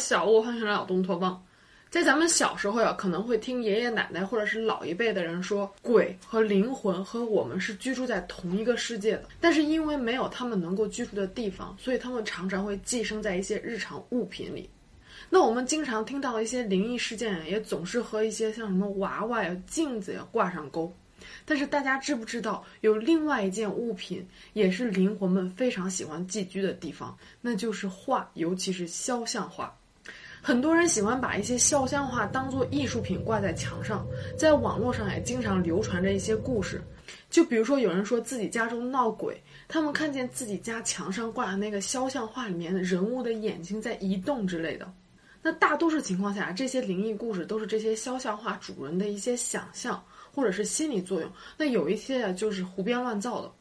小屋换成了老东托邦。在咱们小时候呀，可能会听爷爷奶奶或者是老一辈的人说，鬼和灵魂和我们是居住在同一个世界的。但是因为没有他们能够居住的地方，所以他们常常会寄生在一些日常物品里。那我们经常听到一些灵异事件，也总是和一些像什么娃娃呀、镜子呀挂上钩。但是大家知不知道，有另外一件物品也是灵魂们非常喜欢寄居的地方，那就是画，尤其是肖像画。很多人喜欢把一些肖像画当做艺术品挂在墙上，在网络上也经常流传着一些故事。就比如说，有人说自己家中闹鬼，他们看见自己家墙上挂的那个肖像画里面的人物的眼睛在移动之类的。那大多数情况下，这些灵异故事都是这些肖像画主人的一些想象或者是心理作用。那有一些，就是胡编乱造的。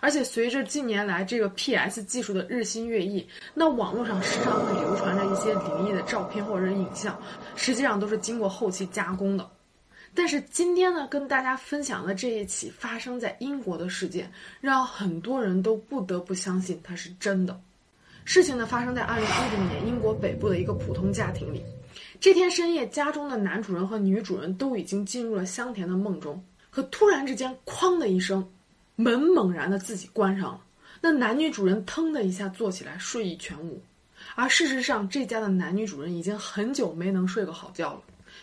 而且随着近年来这个 PS 技术的日新月异，那网络上时常会流传着一些灵异的照片或者影像，实际上都是经过后期加工的。但是今天呢，跟大家分享的这一起发生在英国的事件，让很多人都不得不相信它是真的。事情呢发生在二零一零年英国北部的一个普通家庭里，这天深夜，家中的男主人和女主人都已经进入了香甜的梦中，可突然之间，哐的一声。门猛然的自己关上了，那男女主人腾的一下坐起来，睡意全无。而事实上，这家的男女主人已经很久没能睡个好觉了。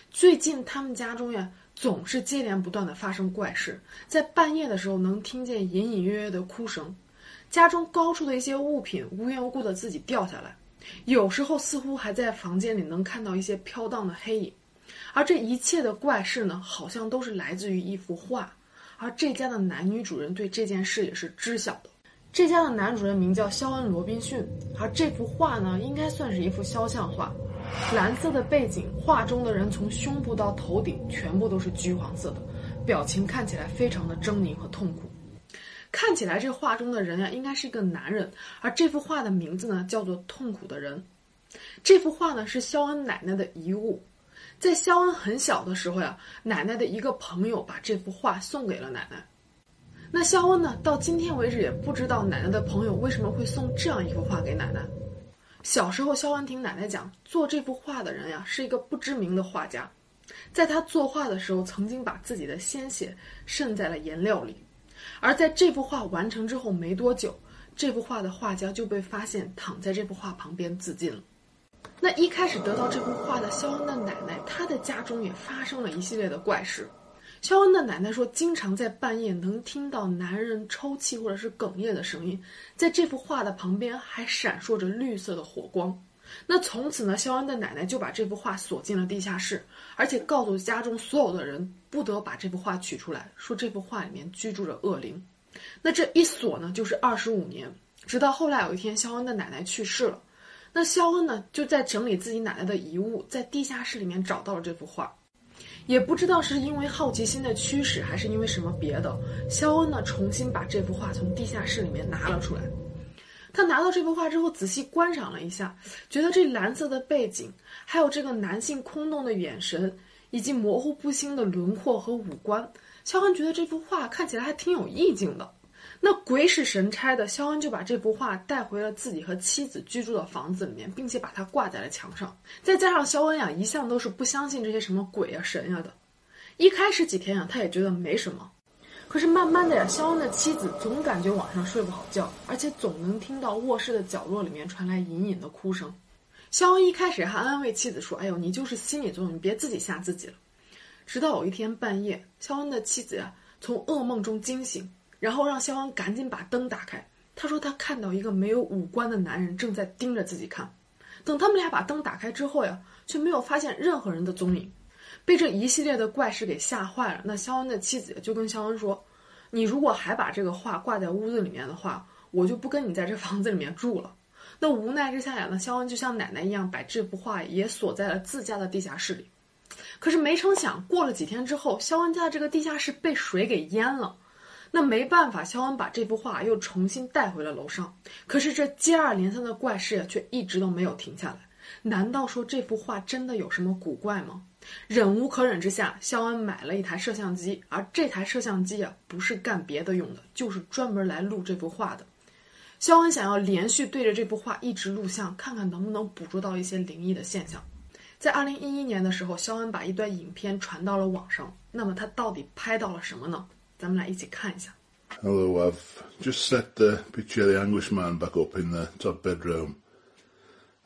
最近他们家中呀，总是接连不断的发生怪事，在半夜的时候能听见隐隐约约的哭声，家中高处的一些物品无缘无故的自己掉下来，有时候似乎还在房间里能看到一些飘荡的黑影。而这一切的怪事呢，好像都是来自于一幅画。而这家的男女主人对这件事也是知晓的。这家的男主人名叫肖恩·罗宾逊，而这幅画呢，应该算是一幅肖像画。蓝色的背景，画中的人从胸部到头顶全部都是橘黄色的，表情看起来非常的狰狞和痛苦。看起来这画中的人呀，应该是一个男人。而这幅画的名字呢，叫做《痛苦的人》。这幅画呢，是肖恩奶奶的遗物。在肖恩很小的时候呀，奶奶的一个朋友把这幅画送给了奶奶。那肖恩呢，到今天为止也不知道奶奶的朋友为什么会送这样一幅画给奶奶。小时候，肖恩听奶奶讲，做这幅画的人呀是一个不知名的画家，在他作画的时候，曾经把自己的鲜血渗在了颜料里。而在这幅画完成之后没多久，这幅画的画家就被发现躺在这幅画旁边自尽了。那一开始得到这幅画的肖恩的奶奶，她的家中也发生了一系列的怪事。肖恩的奶奶说，经常在半夜能听到男人抽泣或者是哽咽的声音，在这幅画的旁边还闪烁着绿色的火光。那从此呢，肖恩的奶奶就把这幅画锁进了地下室，而且告诉家中所有的人不得把这幅画取出来，说这幅画里面居住着恶灵。那这一锁呢，就是二十五年，直到后来有一天，肖恩的奶奶去世了。那肖恩呢，就在整理自己奶奶的遗物，在地下室里面找到了这幅画，也不知道是因为好奇心的驱使，还是因为什么别的，肖恩呢重新把这幅画从地下室里面拿了出来。他拿到这幅画之后，仔细观赏了一下，觉得这蓝色的背景，还有这个男性空洞的眼神，以及模糊不清的轮廓和五官，肖恩觉得这幅画看起来还挺有意境的。那鬼使神差的，肖恩就把这幅画带回了自己和妻子居住的房子里面，并且把它挂在了墙上。再加上肖恩呀，一向都是不相信这些什么鬼呀、神呀的。一开始几天呀，他也觉得没什么。可是慢慢的呀，肖恩的妻子总感觉晚上睡不好觉，而且总能听到卧室的角落里面传来隐隐的哭声。肖恩一开始还安慰妻子说：“哎呦，你就是心理作用，你别自己吓自己了。”直到有一天半夜，肖恩的妻子呀从噩梦中惊醒。然后让肖恩赶紧把灯打开。他说他看到一个没有五官的男人正在盯着自己看。等他们俩把灯打开之后呀，却没有发现任何人的踪影。被这一系列的怪事给吓坏了。那肖恩的妻子就跟肖恩说：“你如果还把这个画挂在屋子里面的话，我就不跟你在这房子里面住了。”那无奈之下呀，那肖恩就像奶奶一样，把这幅画也锁在了自家的地下室里。可是没成想，过了几天之后，肖恩家的这个地下室被水给淹了。那没办法，肖恩把这幅画又重新带回了楼上。可是这接二连三的怪事呀，却一直都没有停下来。难道说这幅画真的有什么古怪吗？忍无可忍之下，肖恩买了一台摄像机，而这台摄像机啊，不是干别的用的，就是专门来录这幅画的。肖恩想要连续对着这幅画一直录像，看看能不能捕捉到一些灵异的现象。在二零一一年的时候，肖恩把一段影片传到了网上。那么他到底拍到了什么呢？咱们来一起看一下。Hello, I've just set the picture of the anguish man back up in the top bedroom.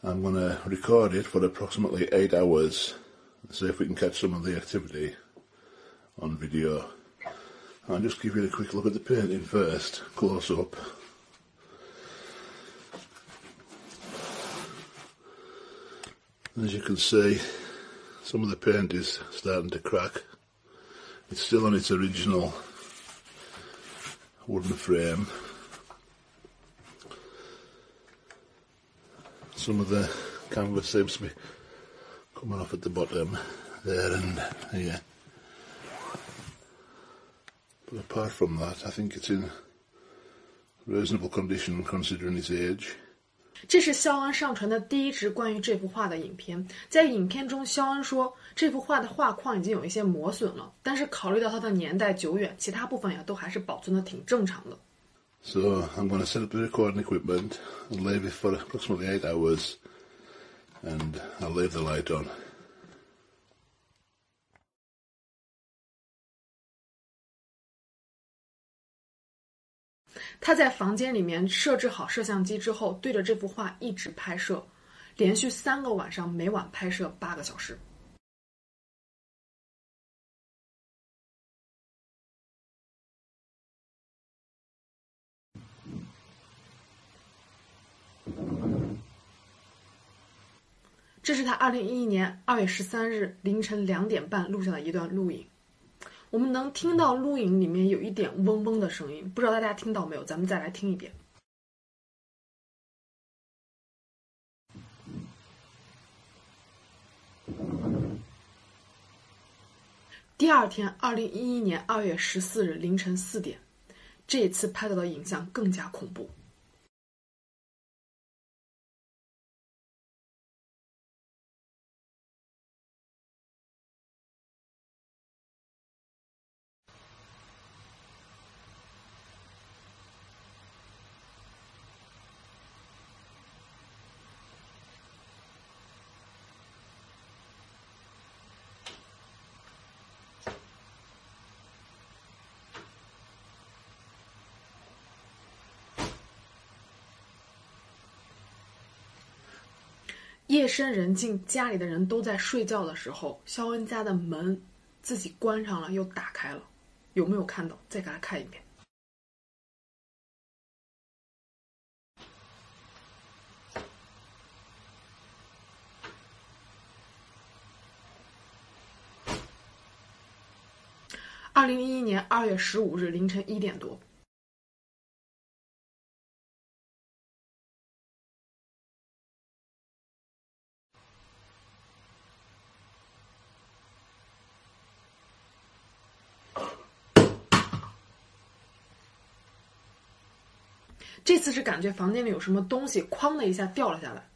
I'm going to record it for approximately eight hours and see if we can catch some of the activity on video. I'll just give you a quick look at the painting first, close up. As you can see, some of the paint is starting to crack. It's still on its original wooden frame. Some of the canvas seems to be coming off at the bottom there and here. But apart from that, I think it's in reasonable condition considering its age. 这是肖恩上传的第一支关于这幅画的影片。在影片中，肖恩说这幅画的画框已经有一些磨损了，但是考虑到它的年代久远，其他部分呀都还是保存的挺正常的。So I'm going to set up the recording equipment and leave it for approximately eight hours, and I'll leave the light on. 他在房间里面设置好摄像机之后，对着这幅画一直拍摄，连续三个晚上，每晚拍摄八个小时。这是他二零一一年二月十三日凌晨两点半录下的一段录影。我们能听到录影里面有一点嗡嗡的声音，不知道大家听到没有？咱们再来听一遍。第二天，二零一一年二月十四日凌晨四点，这一次拍到的影像更加恐怖。夜深人静，家里的人都在睡觉的时候，肖恩家的门自己关上了又打开了，有没有看到？再给他看一遍。二零一一年二月十五日凌晨一点多。这次是感觉房间里有什么东西，哐的一下掉了下来。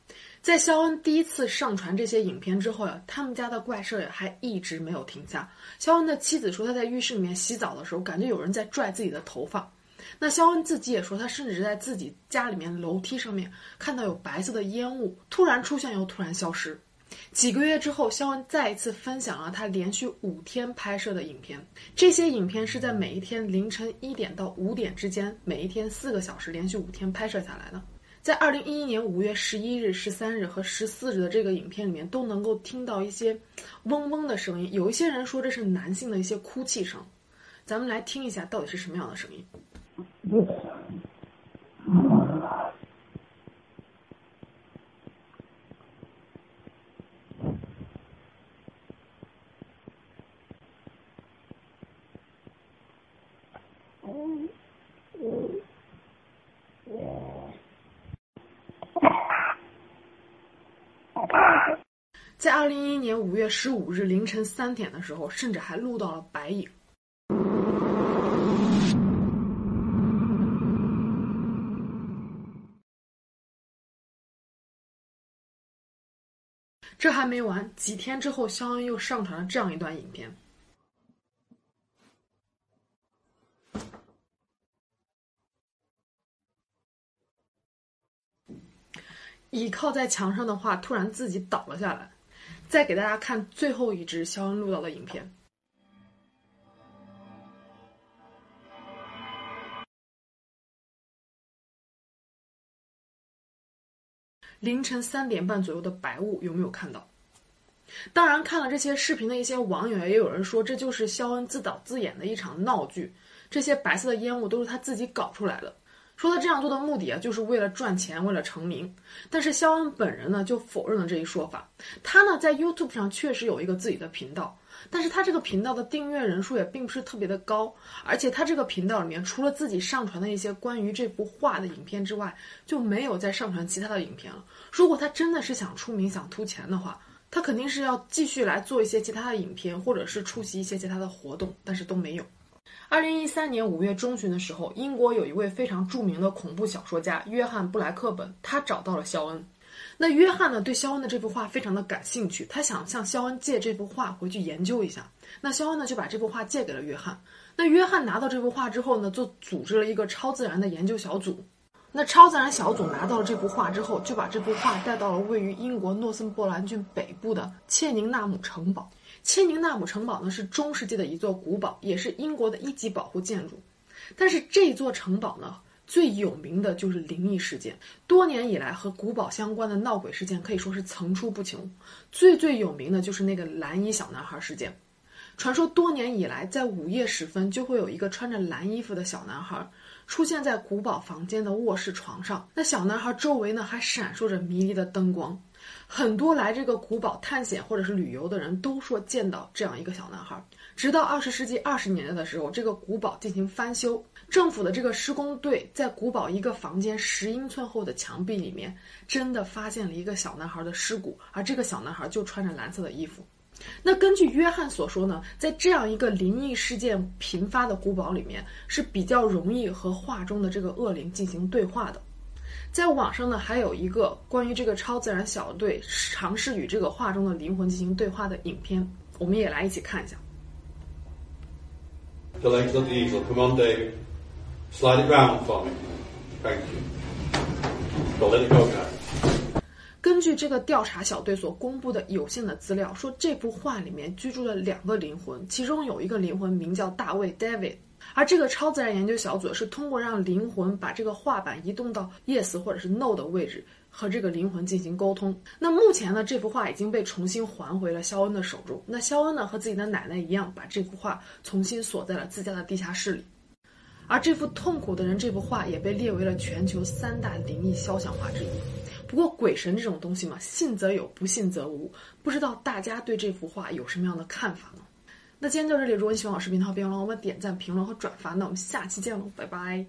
在肖恩第一次上传这些影片之后呀，他们家的怪事儿还一直没有停下。肖恩的妻子说，他在浴室里面洗澡的时候，感觉有人在拽自己的头发。那肖恩自己也说，他甚至在自己家里面楼梯上面看到有白色的烟雾，突然出现又突然消失。几个月之后，肖恩再一次分享了他连续五天拍摄的影片。这些影片是在每一天凌晨一点到五点之间，每一天四个小时，连续五天拍摄下来的。在二零一一年五月十一日、十三日和十四日的这个影片里面，都能够听到一些嗡嗡的声音。有一些人说这是男性的一些哭泣声，咱们来听一下到底是什么样的声音。在二零一一年五月十五日凌晨三点的时候，甚至还录到了白影。这还没完，几天之后，肖恩又上传了这样一段影片。倚靠在墙上的画突然自己倒了下来。再给大家看最后一支肖恩录到的影片。凌晨三点半左右的白雾有没有看到？当然，看了这些视频的一些网友也有人说，这就是肖恩自导自演的一场闹剧。这些白色的烟雾都是他自己搞出来的，说他这样做的目的啊，就是为了赚钱，为了成名。但是肖恩本人呢，就否认了这一说法。他呢，在 YouTube 上确实有一个自己的频道，但是他这个频道的订阅人数也并不是特别的高，而且他这个频道里面除了自己上传的一些关于这幅画的影片之外，就没有再上传其他的影片了。如果他真的是想出名、想图钱的话，他肯定是要继续来做一些其他的影片，或者是出席一些其他的活动，但是都没有。二零一三年五月中旬的时候，英国有一位非常著名的恐怖小说家约翰布莱克本，他找到了肖恩。那约翰呢，对肖恩的这幅画非常的感兴趣，他想向肖恩借这幅画回去研究一下。那肖恩呢，就把这幅画借给了约翰。那约翰拿到这幅画之后呢，就组织了一个超自然的研究小组。那超自然小组拿到了这幅画之后，就把这幅画带到了位于英国诺森伯兰郡北部的切宁纳姆城堡。切宁纳姆城堡呢是中世纪的一座古堡，也是英国的一级保护建筑。但是这座城堡呢最有名的就是灵异事件，多年以来和古堡相关的闹鬼事件可以说是层出不穷。最最有名的就是那个蓝衣小男孩事件。传说多年以来，在午夜时分就会有一个穿着蓝衣服的小男孩出现在古堡房间的卧室床上，那小男孩周围呢还闪烁着迷离的灯光。很多来这个古堡探险或者是旅游的人都说见到这样一个小男孩。直到二十世纪二十年代的时候，这个古堡进行翻修，政府的这个施工队在古堡一个房间十英寸厚的墙壁里面，真的发现了一个小男孩的尸骨，而这个小男孩就穿着蓝色的衣服。那根据约翰所说呢，在这样一个灵异事件频发的古堡里面，是比较容易和画中的这个恶灵进行对话的。在网上呢，还有一个关于这个超自然小队尝试与这个画中的灵魂进行对话的影片，我们也来一起看一下。The legs of the eagle. Come on, David. Slide it round for me. Thank you. Go, let it go, guys. 根据这个调查小队所公布的有限的资料，说这幅画里面居住了两个灵魂，其中有一个灵魂名叫大卫 （David）。而这个超自然研究小组是通过让灵魂把这个画板移动到 yes 或者是 no 的位置，和这个灵魂进行沟通。那目前呢，这幅画已经被重新还回了肖恩的手中。那肖恩呢，和自己的奶奶一样，把这幅画重新锁在了自家的地下室里。而这幅《痛苦的人》这幅画也被列为了全球三大灵异肖像画之一。不过鬼神这种东西嘛，信则有，不信则无。不知道大家对这幅画有什么样的看法呢？那今天就到这里，如果你喜欢我视频，那别忘了我们点赞、评论和转发。那我们下期见喽，拜拜。